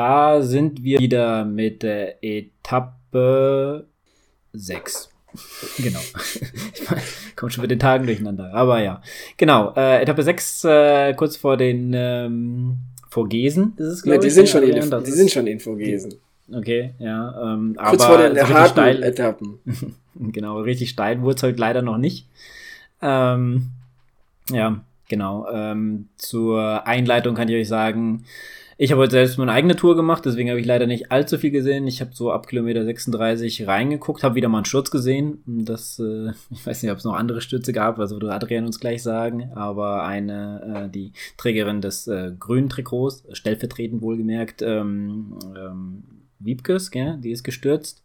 da sind wir wieder mit der Etappe 6. genau. Ich komme schon mit den Tagen durcheinander. Aber ja. Genau. Äh, Etappe 6, äh, kurz vor den ähm, Vogesen ist es, glaube ja, die ich. Sind schon in, die sind schon in Vogesen. Okay, ja. Ähm, kurz aber vor den so harten steil, Etappen. genau, richtig steil wurde es heute leider noch nicht. Ähm, ja, genau. Ähm, zur Einleitung kann ich euch sagen, ich habe heute selbst meine eigene Tour gemacht, deswegen habe ich leider nicht allzu viel gesehen. Ich habe so ab Kilometer 36 reingeguckt, habe wieder mal einen Sturz gesehen. Das, äh, ich weiß nicht, ob es noch andere Stürze gab, also würde Adrian uns gleich sagen, aber eine, äh, die Trägerin des äh, grünen Trikots, stellvertretend wohlgemerkt, ähm, ähm, Wiebkes, gell? die ist gestürzt.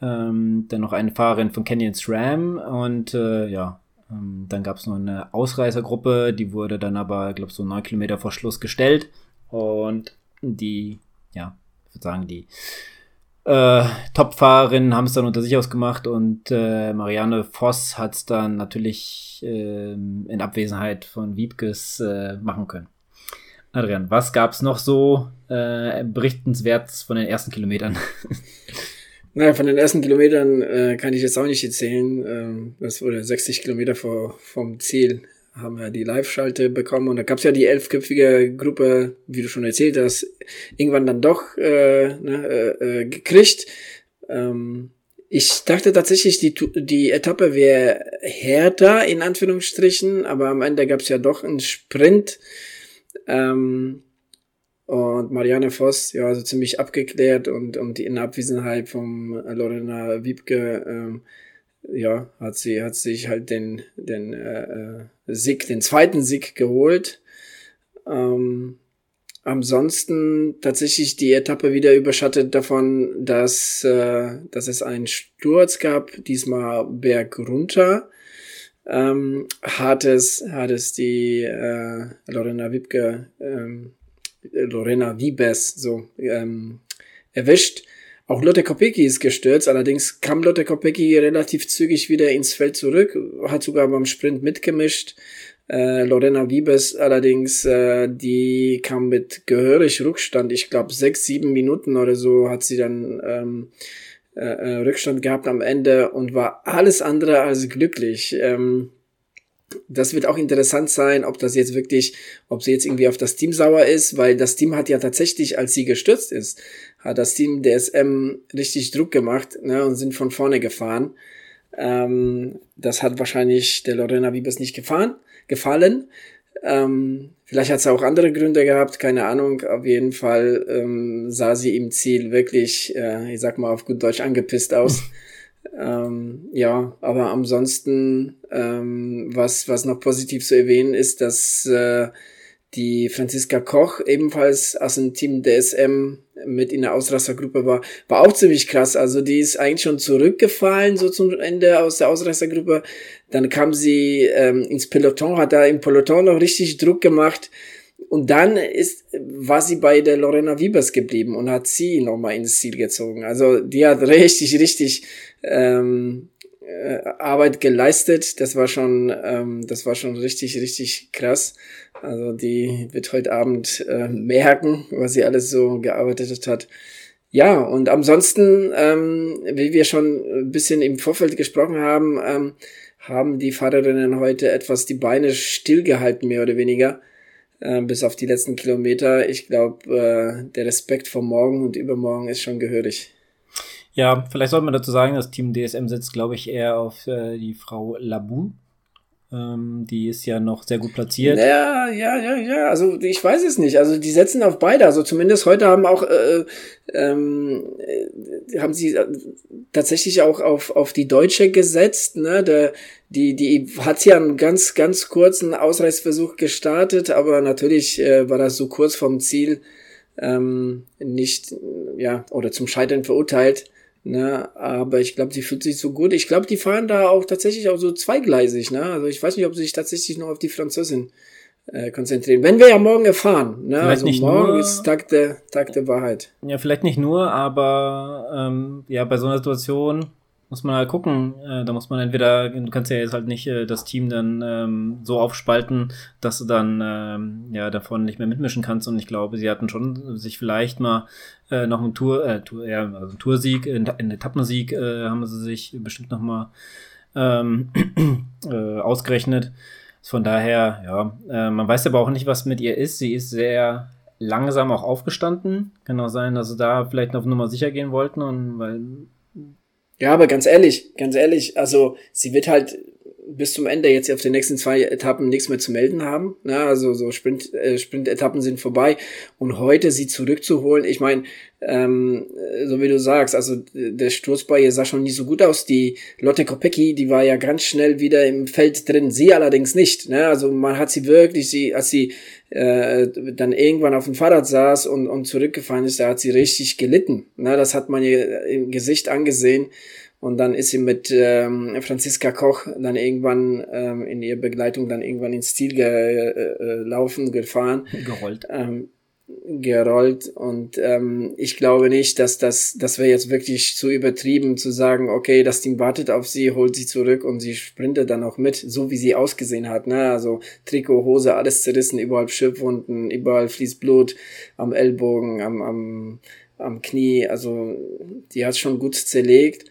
Ähm, dann noch eine Fahrerin von Canyon SRAM und äh, ja, ähm, dann gab es noch eine Ausreißergruppe, die wurde dann aber, glaube so neun Kilometer vor Schluss gestellt. Und die, ja, ich würde sagen, die äh, Top-Fahrerinnen haben es dann unter sich ausgemacht und äh, Marianne Voss hat es dann natürlich äh, in Abwesenheit von Wiebkes äh, machen können. Adrian, was gab es noch so äh, berichtenswertes von den ersten Kilometern? Naja, von den ersten Kilometern äh, kann ich jetzt auch nicht erzählen. Ähm, das wurde 60 Kilometer vor, vom Ziel haben wir die Live-Schalte bekommen und da gab es ja die elfköpfige Gruppe, wie du schon erzählt hast, irgendwann dann doch äh, ne, äh, äh gekriegt. Ähm, ich dachte tatsächlich, die, die Etappe wäre härter, in Anführungsstrichen, aber am Ende gab es ja doch einen Sprint. Ähm, und Marianne Voss, ja, also ziemlich abgeklärt und, und in Abwesenheit von Lorena Wiebke ähm, ja, hat sie, hat sich halt den, den äh, äh, Sieg, den zweiten Sieg geholt. Ähm, ansonsten tatsächlich die Etappe wieder überschattet davon, dass, äh, dass es einen Sturz gab, diesmal Berg runter. Ähm, hat es, hat es die äh, Lorena Wiebke, ähm, Lorena Wiebes so ähm, erwischt. Auch Lotte Kopecki ist gestürzt, allerdings kam Lotte Kopecki relativ zügig wieder ins Feld zurück, hat sogar beim Sprint mitgemischt. Äh, Lorena Wiebes allerdings, äh, die kam mit gehörig Rückstand. Ich glaube, sechs, sieben Minuten oder so hat sie dann ähm, äh, äh, Rückstand gehabt am Ende und war alles andere als glücklich. Ähm, das wird auch interessant sein, ob das jetzt wirklich, ob sie jetzt irgendwie auf das Team sauer ist, weil das Team hat ja tatsächlich, als sie gestürzt ist, hat das Team DSM richtig Druck gemacht ne, und sind von vorne gefahren. Ähm, das hat wahrscheinlich der Lorena Wiebes nicht gefahren, gefallen. Ähm, vielleicht hat es auch andere Gründe gehabt, keine Ahnung. Auf jeden Fall ähm, sah sie im Ziel wirklich, äh, ich sag mal auf gut Deutsch, angepisst aus. Ähm, ja, aber ansonsten, ähm, was, was noch positiv zu erwähnen ist, dass äh, die Franziska Koch ebenfalls aus dem Team DSM mit in der Ausreißergruppe war, war auch ziemlich krass. Also die ist eigentlich schon zurückgefallen, so zum Ende aus der Ausreißergruppe. Dann kam sie ähm, ins Peloton, hat da im Peloton noch richtig Druck gemacht. Und dann ist, war sie bei der Lorena Wiebers geblieben und hat sie nochmal ins Ziel gezogen. Also die hat richtig, richtig ähm, äh, Arbeit geleistet. Das war schon, ähm, das war schon richtig, richtig krass. Also die wird heute Abend äh, merken, was sie alles so gearbeitet hat. Ja, und ansonsten, ähm, wie wir schon ein bisschen im Vorfeld gesprochen haben, ähm, haben die Fahrerinnen heute etwas die Beine stillgehalten, mehr oder weniger, äh, bis auf die letzten Kilometer. Ich glaube, äh, der Respekt vor morgen und übermorgen ist schon gehörig. Ja, vielleicht sollte man dazu sagen, das Team DSM setzt, glaube ich, eher auf äh, die Frau Labou, die ist ja noch sehr gut platziert. Ja, ja, ja, ja. Also ich weiß es nicht. Also die setzen auf beide. Also zumindest heute haben auch äh, ähm, äh, haben sie äh, tatsächlich auch auf auf die Deutsche gesetzt. Ne, der die die hat ja einen ganz ganz kurzen Ausreißversuch gestartet, aber natürlich äh, war das so kurz vom Ziel ähm, nicht ja oder zum Scheitern verurteilt. Ne, aber ich glaube, die fühlt sich so gut. Ich glaube, die fahren da auch tatsächlich auch so zweigleisig. Ne? Also ich weiß nicht, ob sie sich tatsächlich noch auf die Französin äh, konzentrieren. Wenn wir ja morgen erfahren. Ne? Vielleicht also nicht morgen nur, ist Tag der, Tag der Wahrheit. Ja, vielleicht nicht nur, aber ähm, ja, bei so einer Situation muss man halt gucken. Äh, da muss man entweder, du kannst ja jetzt halt nicht äh, das Team dann ähm, so aufspalten, dass du dann ähm, ja davon nicht mehr mitmischen kannst. Und ich glaube, sie hatten schon sich vielleicht mal äh, noch einen Tour, äh, Tour ja, also einen Toursieg, einen Etappensieg äh, haben sie sich bestimmt noch mal ähm, äh, ausgerechnet. Von daher, ja, äh, man weiß aber auch nicht, was mit ihr ist. Sie ist sehr langsam auch aufgestanden. Kann auch sein, dass sie da vielleicht auf Nummer sicher gehen wollten und weil. Ja, aber ganz ehrlich, ganz ehrlich, also sie wird halt bis zum Ende jetzt auf den nächsten zwei Etappen nichts mehr zu melden haben. Na, ne? also so Sprint, äh, Sprint-Etappen sind vorbei. Und heute sie zurückzuholen, ich meine, ähm, so wie du sagst, also der Sturz bei ihr sah schon nicht so gut aus. Die Lotte Kopecki, die war ja ganz schnell wieder im Feld drin, sie allerdings nicht. Ne? Also man hat sie wirklich, sie, als sie äh, dann irgendwann auf dem Fahrrad saß und, und zurückgefahren ist, da hat sie richtig gelitten. Ne? Das hat man ihr im Gesicht angesehen. Und dann ist sie mit ähm, Franziska Koch dann irgendwann ähm, in ihrer Begleitung dann irgendwann ins Ziel gelaufen, ge, äh, gefahren. Gerollt. Ähm, gerollt. Und ähm, ich glaube nicht, dass das, das wäre jetzt wirklich zu übertrieben zu sagen, okay, das Ding wartet auf sie, holt sie zurück und sie sprintet dann auch mit, so wie sie ausgesehen hat. Ne? Also Trikot, Hose, alles zerrissen, überall Schürfwunden, überall fließt Blut am Ellbogen, am, am, am Knie. Also die hat schon gut zerlegt.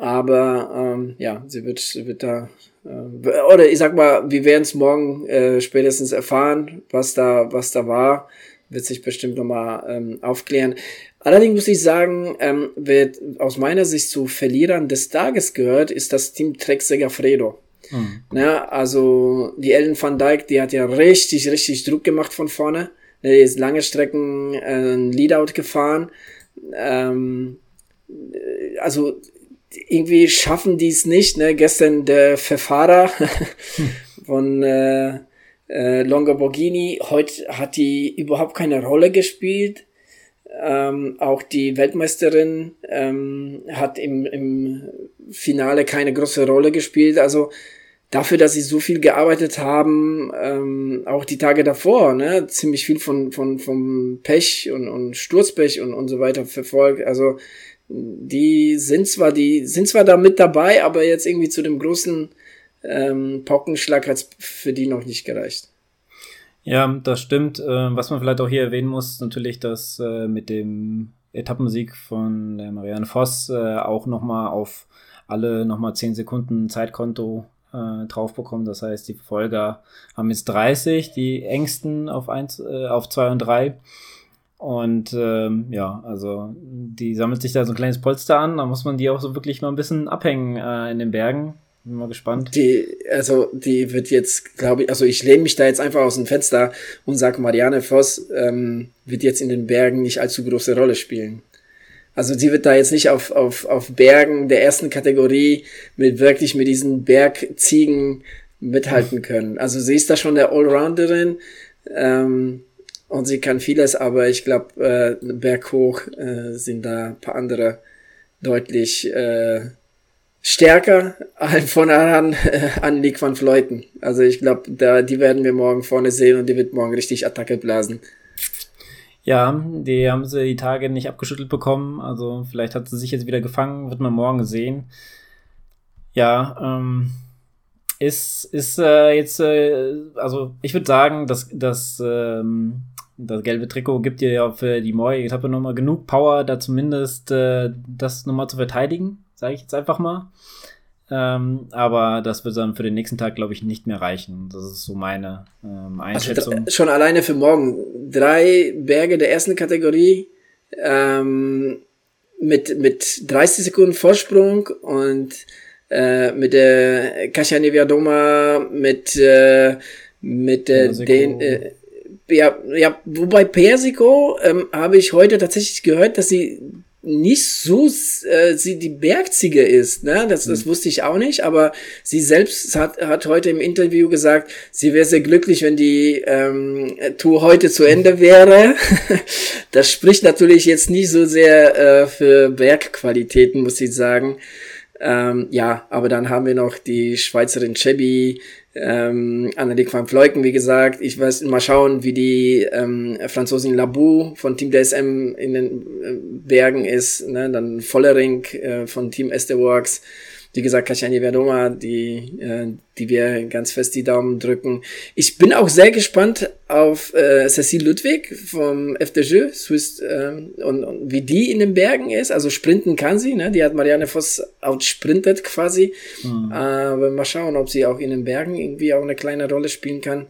Aber ähm, ja, sie wird, wird da, äh, oder ich sag mal, wir werden es morgen äh, spätestens erfahren, was da, was da war. Wird sich bestimmt nochmal ähm, aufklären. Allerdings muss ich sagen, ähm, wer aus meiner Sicht zu Verlierern des Tages gehört, ist das Team Trek Segafredo. Mhm. Ja, also die Ellen van Dijk, die hat ja richtig, richtig Druck gemacht von vorne. Die ist lange Strecken äh, ein Leadout gefahren. Ähm, äh, also irgendwie schaffen die es nicht. Ne? Gestern der Verfahrer von äh, äh, Longoborghini, heute hat die überhaupt keine Rolle gespielt. Ähm, auch die Weltmeisterin ähm, hat im, im Finale keine große Rolle gespielt. Also dafür, dass sie so viel gearbeitet haben, ähm, auch die Tage davor, ne, ziemlich viel von, von, vom Pech und, und Sturzpech und, und so weiter verfolgt. Also die sind zwar, die sind zwar da mit dabei, aber jetzt irgendwie zu dem großen ähm, Paukenschlag hat es für die noch nicht gereicht. Ja, das stimmt. Äh, was man vielleicht auch hier erwähnen muss, natürlich, dass äh, mit dem Etappensieg von der Marianne Voss äh, auch nochmal auf alle nochmal 10 Sekunden Zeitkonto äh, drauf bekommen. Das heißt, die Verfolger haben jetzt 30, die engsten auf 1, äh, auf 2 und 3. Und ähm, ja, also die sammelt sich da so ein kleines Polster an, da muss man die auch so wirklich mal ein bisschen abhängen äh, in den Bergen. Bin mal gespannt. Die, also die wird jetzt, glaube ich, also ich lehne mich da jetzt einfach aus dem Fenster und sage, Marianne Voss ähm, wird jetzt in den Bergen nicht allzu große Rolle spielen. Also sie wird da jetzt nicht auf, auf, auf Bergen der ersten Kategorie mit wirklich mit diesen Bergziegen mithalten können. Also sie ist da schon der Allrounderin. Ähm, und sie kann vieles, aber ich glaube, äh, berghoch äh, sind da ein paar andere deutlich äh, stärker allen voran äh, an Nick van Fleuten. Also ich glaube, da die werden wir morgen vorne sehen und die wird morgen richtig Attacke blasen. Ja, die haben sie die Tage nicht abgeschüttelt bekommen. Also vielleicht hat sie sich jetzt wieder gefangen, wird man morgen sehen. Ja, ähm, ist, ist äh, jetzt, äh, also ich würde sagen, dass, dass ähm, das gelbe Trikot gibt dir ja für die morgige Etappe nochmal genug Power, da zumindest äh, das nochmal zu verteidigen, sage ich jetzt einfach mal. Ähm, aber das wird dann für den nächsten Tag, glaube ich, nicht mehr reichen. Das ist so meine ähm, also Einschätzung. Also schon alleine für morgen. Drei Berge der ersten Kategorie ähm, mit, mit 30 Sekunden Vorsprung und äh, mit der Kasia Neviadoma, mit, äh, mit äh, den äh, ja, ja, wobei Persico ähm, habe ich heute tatsächlich gehört, dass sie nicht so äh, sie die Bergziege ist, ne? Das, das mhm. wusste ich auch nicht, aber sie selbst hat, hat heute im Interview gesagt, sie wäre sehr glücklich, wenn die ähm, Tour heute zu Ende wäre. das spricht natürlich jetzt nicht so sehr äh, für Bergqualitäten, muss ich sagen. Ähm, ja, aber dann haben wir noch die Schweizerin Chebi, ähm, Anneliek van Vleuken, wie gesagt. Ich weiß mal schauen, wie die ähm, Franzosin Labou von Team DSM in den äh, Bergen ist. Ne? Dann Vollering äh, von Team Esteworks wie gesagt, Kaschani Verdoma, die, äh, die wir ganz fest die Daumen drücken. Ich bin auch sehr gespannt auf äh, Cécile Ludwig vom FDJ, Swiss, äh, und, und wie die in den Bergen ist. Also sprinten kann sie, ne? Die hat Marianne Voss outsprintet quasi. Mhm. Aber mal schauen, ob sie auch in den Bergen irgendwie auch eine kleine Rolle spielen kann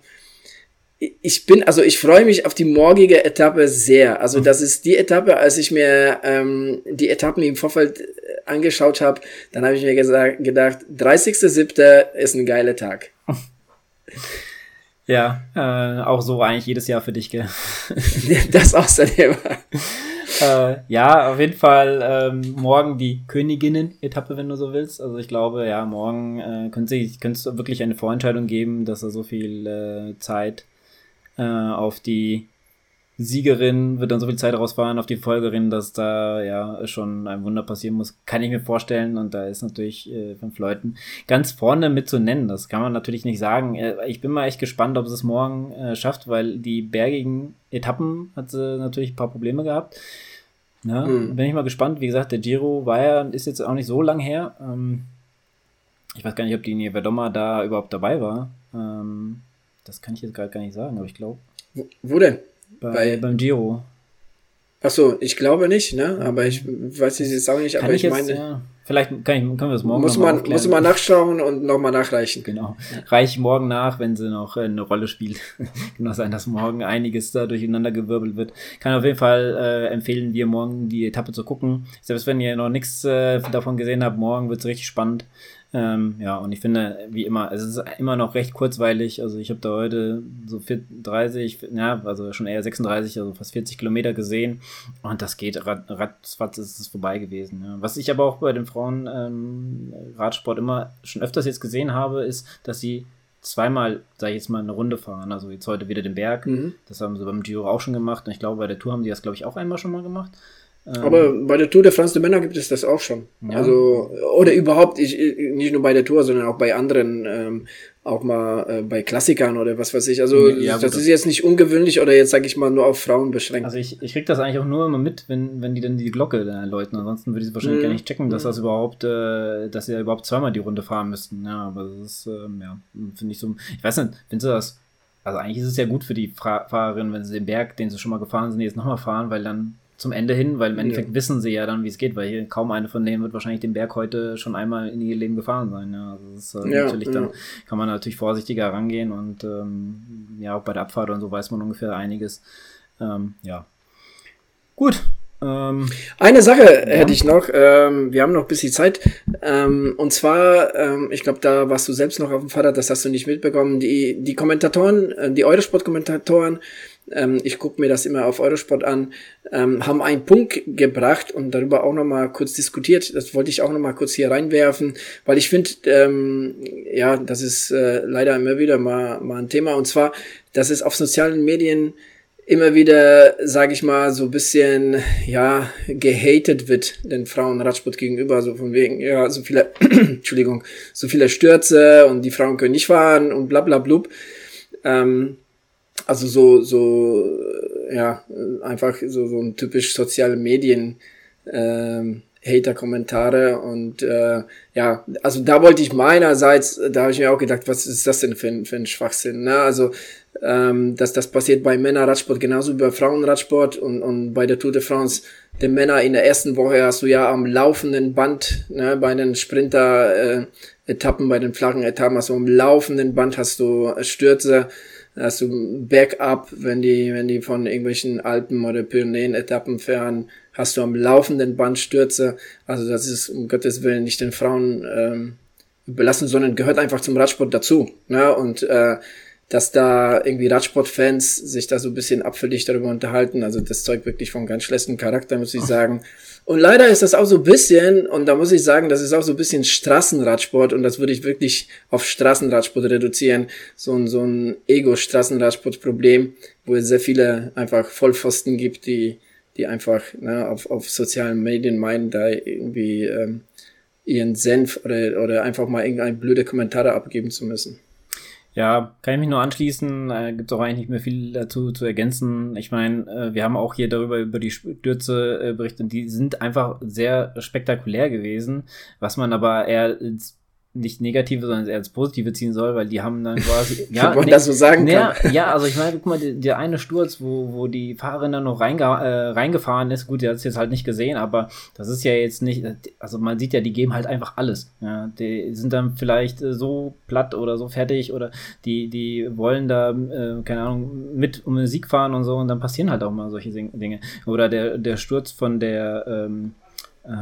ich bin, also ich freue mich auf die morgige Etappe sehr. Also mhm. das ist die Etappe, als ich mir ähm, die Etappen im Vorfeld angeschaut habe, dann habe ich mir gesagt, gedacht, 30.07. ist ein geiler Tag. Ja, äh, auch so eigentlich jedes Jahr für dich, gell? das außerdem. äh, ja, auf jeden Fall ähm, morgen die Königinnen-Etappe, wenn du so willst. Also ich glaube, ja, morgen äh, könnte es wirklich eine Vorentscheidung geben, dass er so viel äh, Zeit äh, auf die Siegerin wird dann so viel Zeit rausfahren, auf die Folgerin, dass da ja schon ein Wunder passieren muss, kann ich mir vorstellen. Und da ist natürlich äh, fünf Leuten ganz vorne mit zu nennen. Das kann man natürlich nicht sagen. Äh, ich bin mal echt gespannt, ob es morgen äh, schafft, weil die bergigen Etappen hat sie natürlich ein paar Probleme gehabt. Ja, mhm. bin ich mal gespannt. Wie gesagt, der Giro war ja, ist jetzt auch nicht so lang her. Ähm, ich weiß gar nicht, ob die Verdoma da überhaupt dabei war. Ähm, das kann ich jetzt gerade gar nicht sagen, aber ich glaube. Wo, wo, denn? Bei, Bei, beim Giro. Ach so, ich glaube nicht, ne? Aber ich weiß es jetzt auch nicht, kann aber ich, ich jetzt, meine. Ja, vielleicht kann ich, können wir es morgen muss man aufklären. Muss man nachschauen und nochmal nachreichen. Genau. Reich morgen nach, wenn sie noch äh, eine Rolle spielt. kann auch sein, dass morgen einiges da durcheinander gewirbelt wird. Kann auf jeden Fall äh, empfehlen, dir morgen die Etappe zu gucken. Selbst wenn ihr noch nichts äh, davon gesehen habt, morgen wird es richtig spannend. Ähm, ja, und ich finde, wie immer, es ist immer noch recht kurzweilig. Also ich habe da heute so 30, ja, also schon eher 36, also fast 40 Kilometer gesehen. Und das geht ratzfatz ist es vorbei gewesen. Ja. Was ich aber auch bei den Frauen ähm, Radsport immer schon öfters jetzt gesehen habe, ist, dass sie zweimal, sage ich jetzt mal, eine Runde fahren. Also jetzt heute wieder den Berg. Mhm. Das haben sie beim Giro auch schon gemacht. Und ich glaube, bei der Tour haben die das, glaube ich, auch einmal schon mal gemacht. Ähm, Aber bei der Tour de France der Männer gibt es das auch schon. Ja. Also, oder überhaupt, ich, nicht nur bei der Tour, sondern auch bei anderen, ähm, auch mal äh, bei Klassikern oder was weiß ich. Also, ja, das ist jetzt nicht ungewöhnlich oder jetzt, sage ich mal, nur auf Frauen beschränkt. Also, ich, ich krieg das eigentlich auch nur immer mit, wenn, wenn die dann die Glocke da läuten. Ansonsten würde ich wahrscheinlich mhm. gar nicht checken, dass das überhaupt, äh, dass sie ja überhaupt zweimal die Runde fahren müssten. Ja, aber das ist, ähm, ja, finde ich so, ich weiß nicht, findest du das, also eigentlich ist es ja gut für die Fahrerin, wenn sie den Berg, den sie schon mal gefahren sind, jetzt nochmal fahren, weil dann zum Ende hin, weil im Endeffekt ja. wissen sie ja dann, wie es geht, weil hier kaum eine von denen wird wahrscheinlich den Berg heute schon einmal in ihr Leben gefahren sein. Ja, also das ist äh, ja, natürlich dann kann man natürlich vorsichtiger rangehen und ähm, ja, auch bei der Abfahrt und so weiß man ungefähr einiges. Ähm, ja. Gut, ähm, Eine Sache hätte ich noch. Ähm, wir haben noch ein bisschen Zeit. Ähm, und zwar, ähm, ich glaube, da warst du selbst noch auf dem Vater, das hast du nicht mitbekommen. Die, die Kommentatoren, äh, die Eurosport-Kommentatoren ähm, ich gucke mir das immer auf Eurosport an, ähm, haben einen Punkt gebracht und darüber auch nochmal kurz diskutiert. Das wollte ich auch nochmal kurz hier reinwerfen, weil ich finde, ähm, ja, das ist äh, leider immer wieder mal, mal ein Thema und zwar, dass es auf sozialen Medien immer wieder, sage ich mal, so bisschen, ja, gehatet wird den Frauen Radsport gegenüber, so von wegen, ja, so viele, Entschuldigung, so viele Stürze und die Frauen können nicht fahren und bla bla blub. Ähm, also so, so, ja, einfach so, so ein typisch soziale Medien, ähm, Hater-Kommentare und äh, ja, also da wollte ich meinerseits, da habe ich mir auch gedacht, was ist das denn für ein, für ein Schwachsinn, ne? Also ähm, dass das passiert bei Männerradsport genauso wie bei Frauenradsport und, und bei der Tour de France. Der Männer in der ersten Woche hast du ja am laufenden Band, ne, bei den Sprinter äh, Etappen, bei den flachen Etappen du am laufenden Band hast du Stürze hast du Backup, wenn die, wenn die von irgendwelchen Alpen oder Pyrenäen-Etappen fahren, hast du am laufenden Band Stürze. Also das ist um Gottes Willen nicht den Frauen ähm, belassen, sondern gehört einfach zum Radsport dazu. Ne? Und äh, dass da irgendwie Radsportfans sich da so ein bisschen abfällig darüber unterhalten, also das zeugt wirklich von ganz schlechtem Charakter, muss ich sagen. Und leider ist das auch so ein bisschen, und da muss ich sagen, das ist auch so ein bisschen Straßenradsport und das würde ich wirklich auf Straßenradsport reduzieren. So ein, so ein Ego-Straßenradsport-Problem, wo es sehr viele einfach Vollpfosten gibt, die, die einfach ne, auf, auf sozialen Medien meinen, da irgendwie ähm, ihren Senf oder, oder einfach mal irgendein blöde Kommentar abgeben zu müssen. Ja, kann ich mich nur anschließen. Äh, Gibt es auch eigentlich nicht mehr viel dazu zu ergänzen. Ich meine, äh, wir haben auch hier darüber über die Stürze äh, berichtet. Die sind einfach sehr spektakulär gewesen, was man aber eher ins nicht negative, sondern eher als positive ziehen soll, weil die haben dann quasi. ja, nee, das so sagen ja, kann. ja, also ich meine, guck mal, der, eine Sturz, wo, wo die Fahrerin dann noch reinge, äh, reingefahren ist, gut, die hat es jetzt halt nicht gesehen, aber das ist ja jetzt nicht, also man sieht ja, die geben halt einfach alles. Ja, die sind dann vielleicht äh, so platt oder so fertig oder die, die wollen da, äh, keine Ahnung, mit um den Sieg fahren und so und dann passieren halt auch mal solche Dinge. Oder der, der Sturz von der, ähm, äh,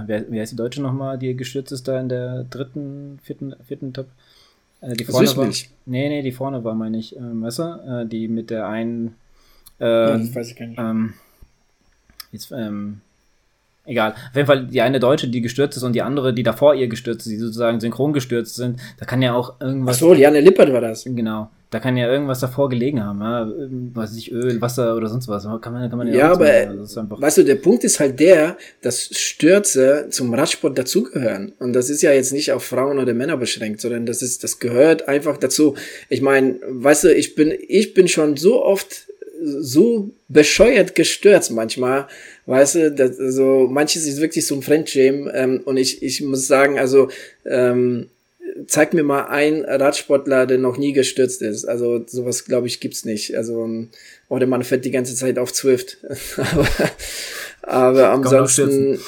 wer, wer ist die Deutsche nochmal, die gestürzt ist da in der dritten, vierten, vierten Top? Äh, die vorne war, nee, nee, die vorne war, meine ich, ähm, weißt du, äh, die mit der einen, äh, ja, das weiß ich gar nicht. Ähm, jetzt, ähm, egal. Auf jeden Fall die eine Deutsche, die gestürzt ist und die andere, die davor ihr gestürzt ist, die sozusagen synchron gestürzt sind. Da kann ja auch irgendwas. Ach so, die Anne Lippert war das. Genau. Da kann ja irgendwas davor gelegen haben, ja? weiß ich, Öl, Wasser oder sonst was. Kann man, kann man ja, ja aber also weißt du, der Punkt ist halt der, dass Stürze zum Radsport dazugehören. Und das ist ja jetzt nicht auf Frauen oder Männer beschränkt, sondern das ist, das gehört einfach dazu. Ich meine, weißt du, ich bin, ich bin schon so oft so bescheuert gestürzt manchmal, weißt du, das, also manches ist wirklich so ein Fremdschämen ähm, und ich, ich muss sagen, also ähm, zeig mir mal einen Radsportler, der noch nie gestürzt ist. Also sowas, glaube ich, gibt's nicht. Also ähm, oder man fährt die ganze Zeit auf Zwift. aber, aber ansonsten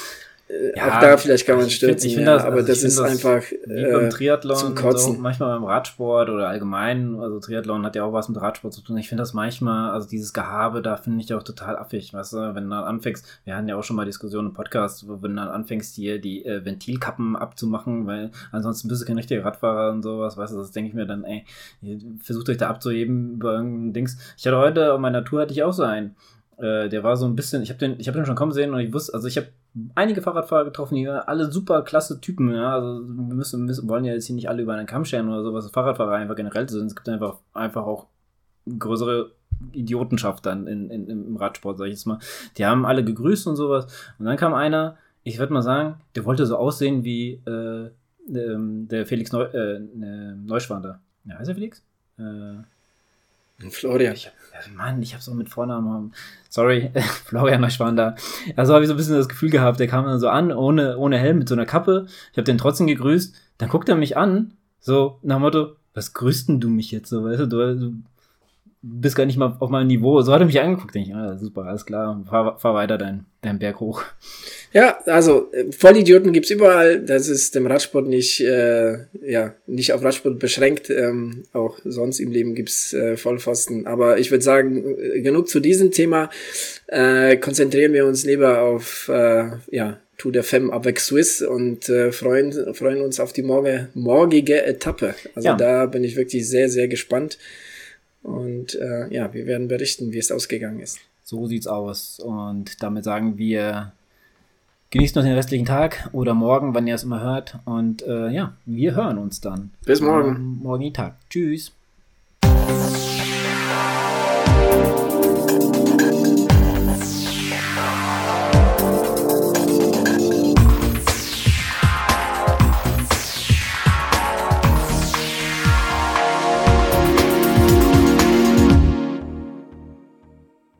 ja, auch da vielleicht kann man stürzen, ich find, ich ja, das, aber also das ist das einfach äh, Triathlon zum Kotzen. So, manchmal beim Radsport oder allgemein, also Triathlon hat ja auch was mit Radsport zu tun. Ich finde das manchmal, also dieses Gehabe, da finde ich auch total affig, weißt du, wenn du dann anfängst, wir hatten ja auch schon mal Diskussionen im Podcast, wenn du dann anfängst, hier die äh, Ventilkappen abzumachen, weil ansonsten bist du kein richtiger Radfahrer und sowas, weißt du, das denke ich mir dann, ey, versucht euch da abzuheben über irgendein Dings. Ich hatte heute auf meiner Tour hatte ich auch so einen äh, der war so ein bisschen, ich habe den, ich den schon kommen sehen und ich wusste, also ich habe einige Fahrradfahrer getroffen, die alle super klasse Typen, ja, also wir müssen, müssen wollen ja jetzt hier nicht alle über einen Kamm scheren oder so, was Fahrradfahrer einfach generell sind. Es gibt einfach, einfach auch größere Idiotenschaft dann in, in, im Radsport, sag ich jetzt mal. Die haben alle gegrüßt und sowas. Und dann kam einer, ich würde mal sagen, der wollte so aussehen wie äh, ähm, der Felix Neu, äh, ne, Neuschwander. Ja, heißt er Felix? Äh, Florian. Ich, Mann, ich habe so mit Vornamen. Sorry, Florian Neuschwander. Also habe ich so ein bisschen das Gefühl gehabt, der kam dann so an, ohne, ohne Helm, mit so einer Kappe. Ich habe den trotzdem gegrüßt. Dann guckt er mich an, so nach dem Motto, was grüßt denn du mich jetzt so, weißt du, du, du bist gar nicht mal auf meinem Niveau. So hat er mich angeguckt. Denke ich, ah, super, alles klar, fahr, fahr weiter deinen dein Berg hoch. Ja, also äh, Vollidioten gibt's überall. Das ist dem Radsport nicht, äh, ja, nicht auf Radsport beschränkt. Ähm, auch sonst im Leben gibt's äh, Vollpfosten. Aber ich würde sagen, äh, genug zu diesem Thema. Äh, konzentrieren wir uns lieber auf äh, ja, Tour de Femme avec Swiss und äh, freuen, freuen uns auf die morge, morgige Etappe. Also ja. da bin ich wirklich sehr, sehr gespannt. Und äh, ja, wir werden berichten, wie es ausgegangen ist. So sieht's aus. Und damit sagen wir, genießt noch den restlichen Tag oder morgen, wann ihr es immer hört. Und äh, ja, wir hören uns dann. Bis morgen. Morgen Tag. Tschüss.